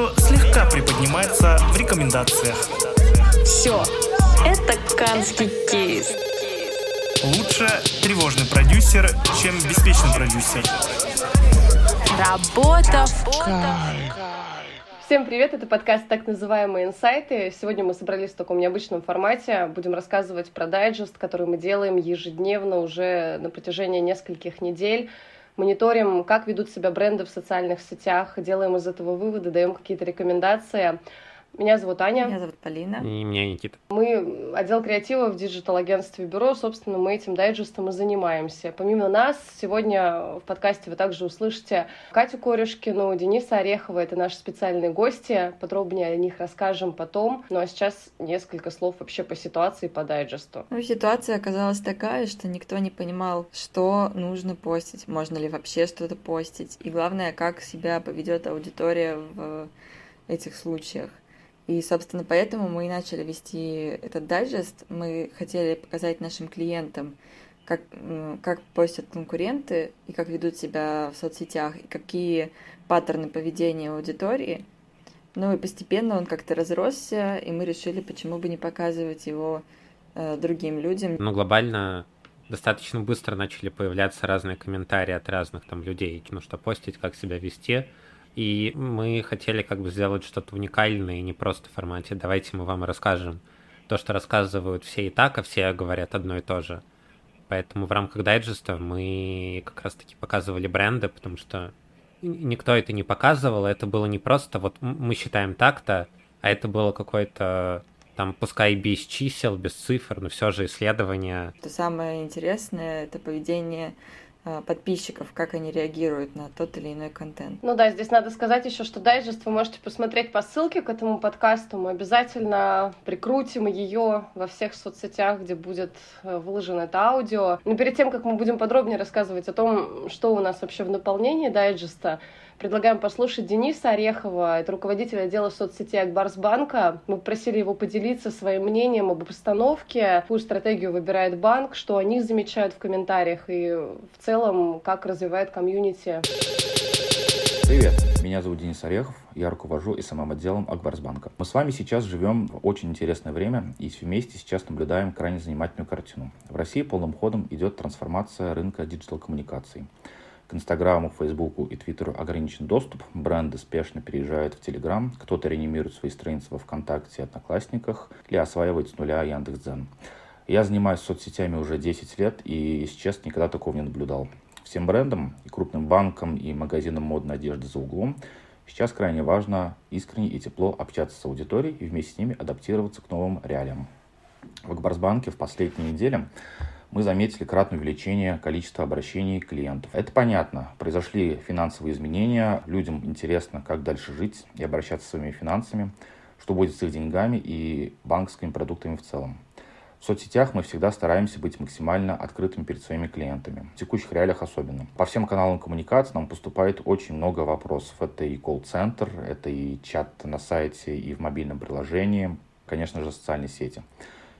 видео слегка приподнимается в рекомендациях. Все, это канский кейс. Лучше тревожный продюсер, чем беспечный продюсер. Работа в кайф. Всем привет, это подкаст «Так называемые инсайты». Сегодня мы собрались в таком необычном формате. Будем рассказывать про дайджест, который мы делаем ежедневно уже на протяжении нескольких недель. Мониторим, как ведут себя бренды в социальных сетях, делаем из этого выводы, даем какие-то рекомендации. Меня зовут Аня. Меня зовут Полина. И меня Никита. Мы отдел креатива в диджитал-агентстве Бюро. Собственно, мы этим дайджестом и занимаемся. Помимо нас, сегодня в подкасте вы также услышите Катю Корешкину, Дениса Орехова. Это наши специальные гости. Подробнее о них расскажем потом. Ну а сейчас несколько слов вообще по ситуации по дайджесту. Ну, ситуация оказалась такая, что никто не понимал, что нужно постить, можно ли вообще что-то постить. И главное, как себя поведет аудитория в этих случаях. И, собственно, поэтому мы и начали вести этот дайджест. Мы хотели показать нашим клиентам, как, как постят конкуренты и как ведут себя в соцсетях, и какие паттерны поведения аудитории. Ну и постепенно он как-то разросся, и мы решили, почему бы не показывать его э, другим людям. Ну, глобально достаточно быстро начали появляться разные комментарии от разных там людей, ну что постить, как себя вести. И мы хотели как бы сделать что-то уникальное, и не просто в формате «давайте мы вам расскажем то, что рассказывают все и так, а все говорят одно и то же». Поэтому в рамках дайджеста мы как раз-таки показывали бренды, потому что никто это не показывал, это было не просто вот мы считаем так-то, а это было какое-то там, пускай без чисел, без цифр, но все же исследование. То самое интересное — это поведение подписчиков, как они реагируют на тот или иной контент. Ну да, здесь надо сказать еще, что дайджест вы можете посмотреть по ссылке к этому подкасту. Мы обязательно прикрутим ее во всех соцсетях, где будет э, выложено это аудио. Но перед тем, как мы будем подробнее рассказывать о том, что у нас вообще в наполнении дайджеста, Предлагаем послушать Дениса Орехова, это руководитель отдела соцсети Акбарсбанка. Мы попросили его поделиться своим мнением об обстановке, какую стратегию выбирает банк, что они замечают в комментариях и в целом, как развивает комьюнити. Привет, меня зовут Денис Орехов, я руковожу СММ-отделом Акбарсбанка. Мы с вами сейчас живем в очень интересное время и вместе сейчас наблюдаем крайне занимательную картину. В России полным ходом идет трансформация рынка диджитал-коммуникаций. К Инстаграму, Фейсбуку и Твиттеру ограничен доступ, бренды спешно переезжают в Телеграм, кто-то реанимирует свои страницы во ВКонтакте и Одноклассниках или осваивает с нуля Яндекс.Дзен. Я занимаюсь соцсетями уже 10 лет и, если честно, никогда такого не наблюдал. Всем брендам, и крупным банкам, и магазинам модной одежды за углом сейчас крайне важно искренне и тепло общаться с аудиторией и вместе с ними адаптироваться к новым реалиям. В Акбарсбанке в последние недели мы заметили кратное увеличение количества обращений клиентов. Это понятно. Произошли финансовые изменения, людям интересно, как дальше жить и обращаться с своими финансами, что будет с их деньгами и банковскими продуктами в целом. В соцсетях мы всегда стараемся быть максимально открытыми перед своими клиентами. В текущих реалиях особенно. По всем каналам коммуникации нам поступает очень много вопросов. Это и колл-центр, это и чат на сайте, и в мобильном приложении, конечно же, социальные сети.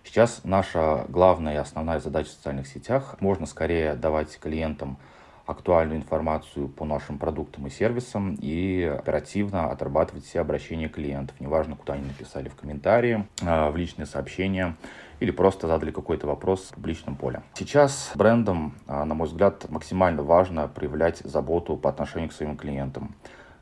Сейчас наша главная и основная задача в социальных сетях – можно скорее давать клиентам актуальную информацию по нашим продуктам и сервисам и оперативно отрабатывать все обращения клиентов. Неважно, куда они написали в комментарии, а, в личные сообщения или просто задали какой-то вопрос в публичном поле. Сейчас брендам, а, на мой взгляд, максимально важно проявлять заботу по отношению к своим клиентам.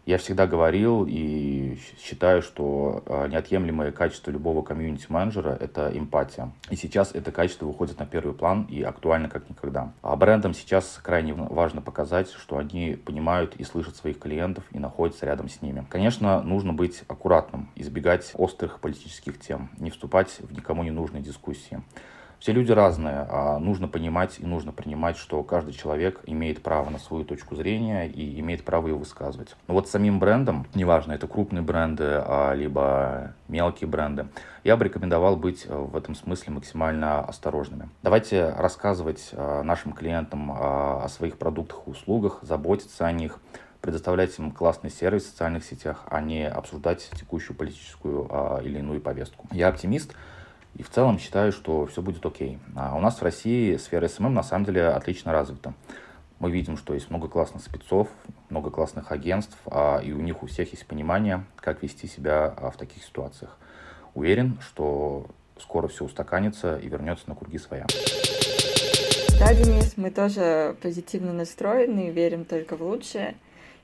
Я всегда говорил и считаю, что а, неотъемлемое качество любого комьюнити-менеджера — это эмпатия. И сейчас это качество выходит на первый план и актуально как никогда. А брендам сейчас крайне важно показать, что они понимают и слышат своих клиентов и находятся рядом с ними. Конечно, нужно быть аккуратным, избегать острых политических тем, не вступать в никому не нужные дискуссии. Все люди разные, а нужно понимать и нужно принимать, что каждый человек имеет право на свою точку зрения и имеет право ее высказывать. Но вот самим брендом, неважно, это крупные бренды, а, либо мелкие бренды, я бы рекомендовал быть э, в этом смысле максимально осторожными. Давайте рассказывать э, нашим клиентам а, о своих продуктах и услугах, заботиться о них, предоставлять им классный сервис в социальных сетях, а не обсуждать текущую политическую а, или иную повестку. Я оптимист, и в целом считаю, что все будет окей. А у нас в России сфера СММ на самом деле отлично развита. Мы видим, что есть много классных спецов, много классных агентств, а и у них у всех есть понимание, как вести себя а, в таких ситуациях. Уверен, что скоро все устаканится и вернется на круги своя. Да, Денис, мы тоже позитивно настроены, верим только в лучшее.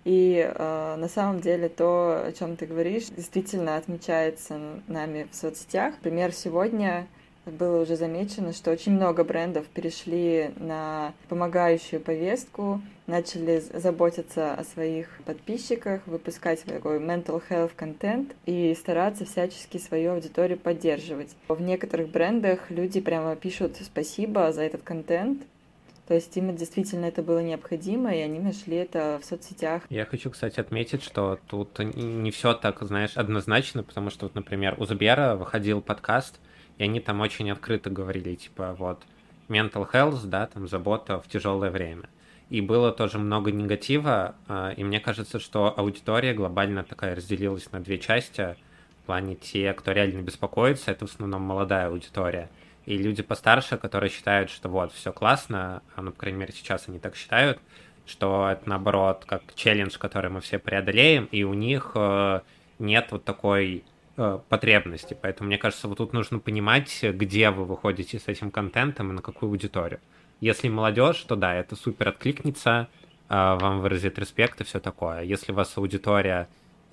И э, на самом деле то, о чем ты говоришь, действительно отмечается нами в соцсетях. Например, сегодня было уже замечено, что очень много брендов перешли на помогающую повестку, начали заботиться о своих подписчиках, выпускать такой mental health контент и стараться всячески свою аудиторию поддерживать. В некоторых брендах люди прямо пишут спасибо за этот контент, то есть им действительно это было необходимо, и они нашли это в соцсетях. Я хочу, кстати, отметить, что тут не все так, знаешь, однозначно, потому что, вот, например, у Сбера выходил подкаст, и они там очень открыто говорили, типа, вот, mental health, да, там, забота в тяжелое время. И было тоже много негатива, а, и мне кажется, что аудитория глобально такая разделилась на две части. В плане те, кто реально беспокоится, это в основном молодая аудитория. И люди постарше, которые считают, что вот, все классно, а, ну, по крайней мере, сейчас они так считают, что это наоборот как челлендж, который мы все преодолеем, и у них э, нет вот такой Э, потребности. Поэтому, мне кажется, вот тут нужно понимать, где вы выходите с этим контентом и на какую аудиторию. Если молодежь, то да, это супер откликнется, э, вам выразит респект и все такое. Если у вас аудитория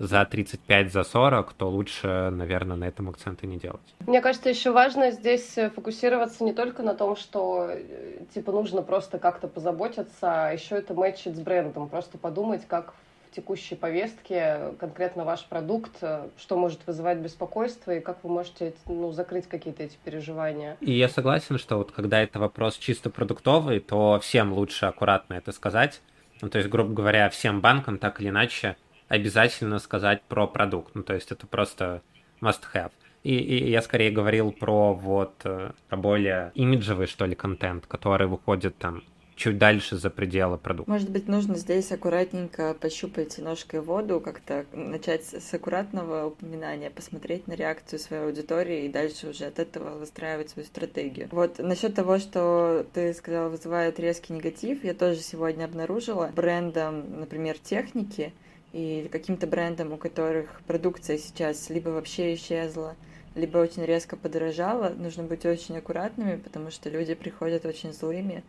за 35, за 40, то лучше, наверное, на этом акценты не делать. Мне кажется, еще важно здесь фокусироваться не только на том, что э, типа нужно просто как-то позаботиться, а еще это мэчить с брендом, просто подумать, как текущей повестке конкретно ваш продукт, э, что может вызывать беспокойство и как вы можете ну, закрыть какие-то эти переживания. И я согласен, что вот когда это вопрос чисто продуктовый, то всем лучше аккуратно это сказать. Ну, то есть, грубо говоря, всем банкам так или иначе обязательно сказать про продукт. Ну, то есть это просто must have. И, и я скорее говорил про вот э, про более имиджевый, что ли, контент, который выходит там чуть дальше за пределы продукта. Может быть, нужно здесь аккуратненько пощупать ножкой воду, как-то начать с аккуратного упоминания, посмотреть на реакцию своей аудитории и дальше уже от этого выстраивать свою стратегию. Вот насчет того, что ты сказала, вызывает резкий негатив, я тоже сегодня обнаружила брендом, например, техники, и каким-то брендом, у которых продукция сейчас либо вообще исчезла, либо очень резко подорожала, нужно быть очень аккуратными, потому что люди приходят очень злыми,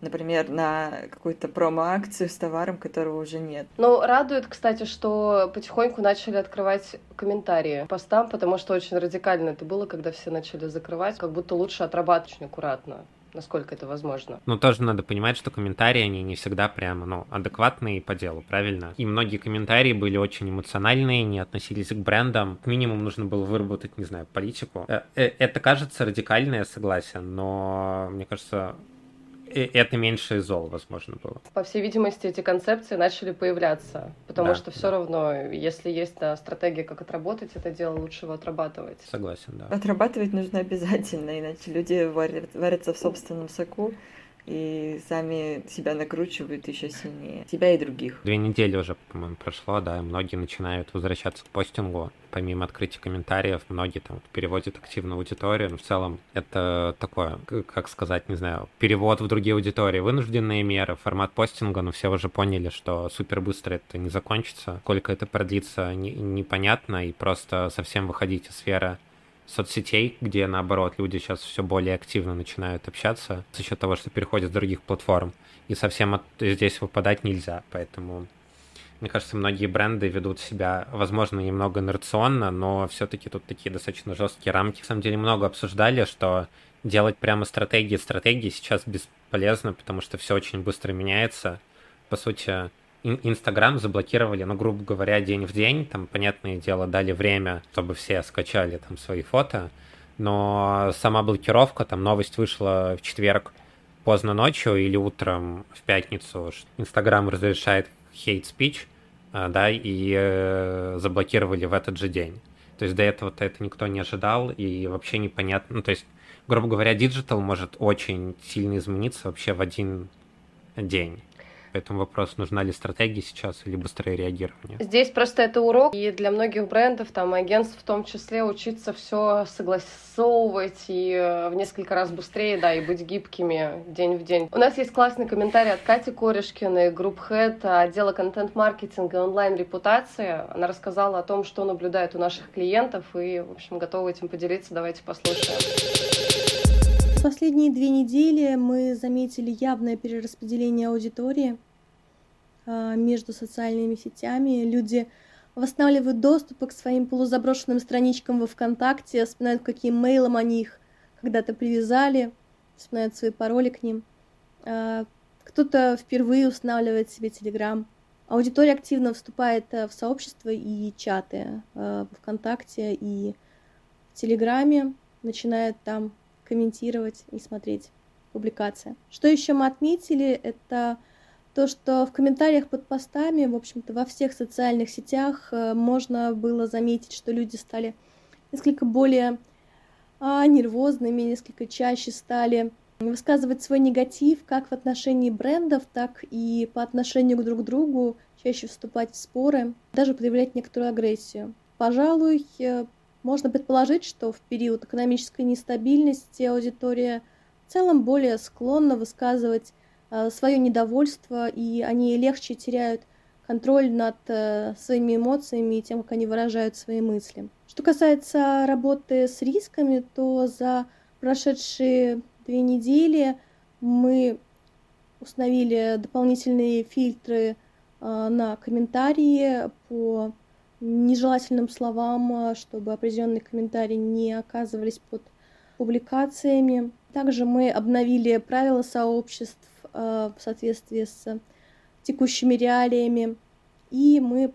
например, на какую-то промо-акцию с товаром, которого уже нет. Ну, радует, кстати, что потихоньку начали открывать комментарии постам, потому что очень радикально это было, когда все начали закрывать, как будто лучше отрабатывать очень аккуратно насколько это возможно. Но тоже надо понимать, что комментарии, они не всегда прямо, ну, адекватные по делу, правильно? И многие комментарии были очень эмоциональные, не относились к брендам. Минимум нужно было выработать, не знаю, политику. Э, э, это кажется радикальное согласие, но мне кажется, это меньше зол, возможно, было. По всей видимости, эти концепции начали появляться, потому да, что все да. равно, если есть да, стратегия, как отработать это дело, лучше его отрабатывать. Согласен, да. Отрабатывать нужно обязательно, иначе люди варятся в собственном соку и сами себя накручивают еще сильнее. Себя и других. Две недели уже, по-моему, прошло, да, и многие начинают возвращаться к постингу. Помимо открытия комментариев, многие там переводят активно аудиторию. Но в целом это такое, как сказать, не знаю, перевод в другие аудитории. Вынужденные меры, формат постинга, но все уже поняли, что супер быстро это не закончится. Сколько это продлится, не, непонятно, и просто совсем выходить из сферы соцсетей, где, наоборот, люди сейчас все более активно начинают общаться за счет того, что переходят с других платформ. И совсем от, здесь выпадать нельзя. Поэтому, мне кажется, многие бренды ведут себя, возможно, немного инерционно, но все-таки тут такие достаточно жесткие рамки. На самом деле много обсуждали, что делать прямо стратегии стратегии сейчас бесполезно, потому что все очень быстро меняется. По сути, Инстаграм заблокировали, ну, грубо говоря, день в день. Там, понятное дело, дали время, чтобы все скачали там свои фото. Но сама блокировка, там новость вышла в четверг поздно ночью или утром в пятницу. Инстаграм разрешает speech, а, да, и э, заблокировали в этот же день. То есть до этого-то это никто не ожидал, и вообще непонятно. Ну, то есть, грубо говоря, диджитал может очень сильно измениться вообще в один день. Поэтому вопрос, нужна ли стратегия сейчас или быстрое реагирование. Здесь просто это урок, и для многих брендов, там, агентств в том числе, учиться все согласовывать и э, в несколько раз быстрее, да, и быть гибкими день в день. У нас есть классный комментарий от Кати Корешкиной, Group Head отдела контент-маркетинга и онлайн-репутации. Она рассказала о том, что наблюдает у наших клиентов, и, в общем, готова этим поделиться. Давайте послушаем. Последние две недели мы заметили явное перераспределение аудитории а, между социальными сетями. Люди восстанавливают доступы к своим полузаброшенным страничкам во ВКонтакте, вспоминают, каким мейлом они их когда-то привязали, вспоминают свои пароли к ним. А, кто-то впервые устанавливает себе Телеграм. Аудитория активно вступает э, в сообщества и чаты в ВКонтакте и в Телеграме, начинает там комментировать и смотреть публикации. Что еще мы отметили, это то, что в комментариях под постами, в общем-то, во всех социальных сетях э, можно было заметить, что люди стали несколько более а, нервозными, несколько чаще стали высказывать свой негатив как в отношении брендов, так и по отношению друг к другу, чаще вступать в споры, даже проявлять некоторую агрессию. Пожалуй, э, можно предположить, что в период экономической нестабильности аудитория в целом более склонна высказывать э, свое недовольство, и они легче теряют контроль над э, своими эмоциями и тем, как они выражают свои мысли. Что касается работы с рисками, то за прошедшие две недели мы установили дополнительные фильтры э, на комментарии по нежелательным словам, а, чтобы определенные комментарии не оказывались под публикациями. Также мы обновили правила сообществ а, в соответствии с текущими реалиями, и мы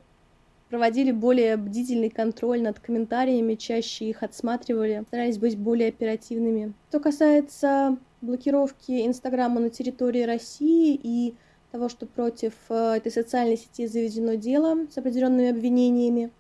проводили более бдительный контроль над комментариями, чаще их отсматривали, старались быть более оперативными. Что касается блокировки Инстаграма на территории России и того, что против э, этой социальной сети заведено дело с определенными обвинениями.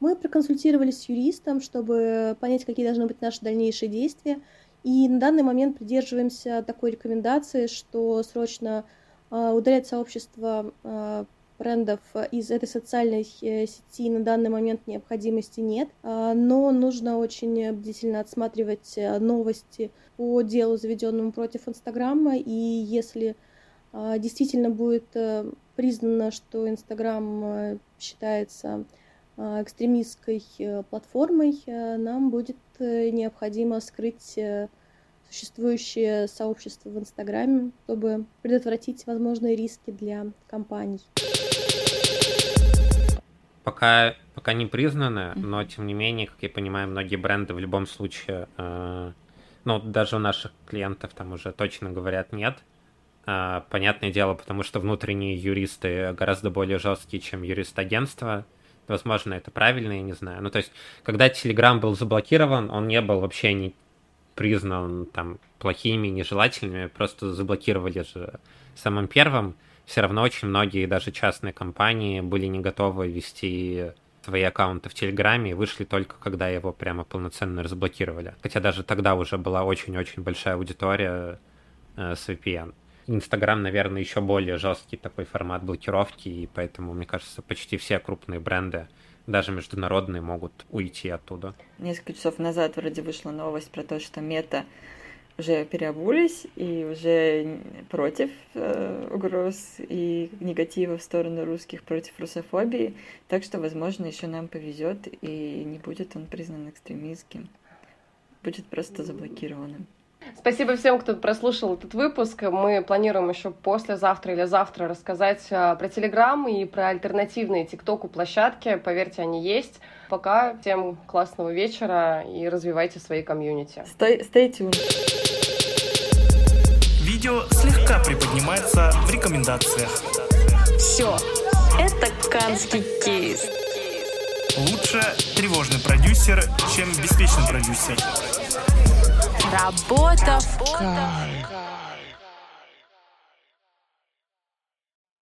Мы проконсультировались с юристом, чтобы понять, какие должны быть наши дальнейшие действия. И на данный момент придерживаемся такой рекомендации, что срочно э, удалять сообщество э, брендов из этой социальной сети на данный момент необходимости нет, но нужно очень бдительно отсматривать новости по делу, заведенному против Инстаграма, и если действительно будет э, признано, что Инстаграм э, считается а, экстремистской э, платформой, нам будет необходимо скрыть существующее сообщество в Инстаграме, чтобы предотвратить возможные риски для компаний. Пока, пока не признано, но тем не менее, как я понимаю, многие бренды в любом случае, э, ну, даже у наших клиентов там уже точно говорят нет, а, понятное дело, потому что внутренние юристы гораздо более жесткие, чем юрист агентства. Возможно, это правильно, я не знаю. Ну, то есть, когда Telegram был заблокирован, он не был вообще не признан там плохими, нежелательными, просто заблокировали же самым первым. Все равно очень многие, даже частные компании, были не готовы вести свои аккаунты в Телеграме и вышли только когда его прямо полноценно разблокировали. Хотя даже тогда уже была очень-очень большая аудитория э, с VPN. Инстаграм, наверное, еще более жесткий такой формат блокировки, и поэтому, мне кажется, почти все крупные бренды, даже международные, могут уйти оттуда. Несколько часов назад вроде вышла новость про то, что Мета уже переобулись и уже против э, угроз и негатива в сторону русских против русофобии. Так что, возможно, еще нам повезет и не будет он признан экстремистским. Будет просто заблокированным. Спасибо всем, кто прослушал этот выпуск. Мы планируем еще послезавтра или завтра рассказать а, про Телеграм и про альтернативные ТикТоку площадки. Поверьте, они есть. Пока. Всем классного вечера и развивайте свои комьюнити. Stay, stay tuned. Видео слегка приподнимается в рекомендациях. Все. Это Канский кейс. Лучше тревожный продюсер, чем беспечный продюсер. Работа в кайф.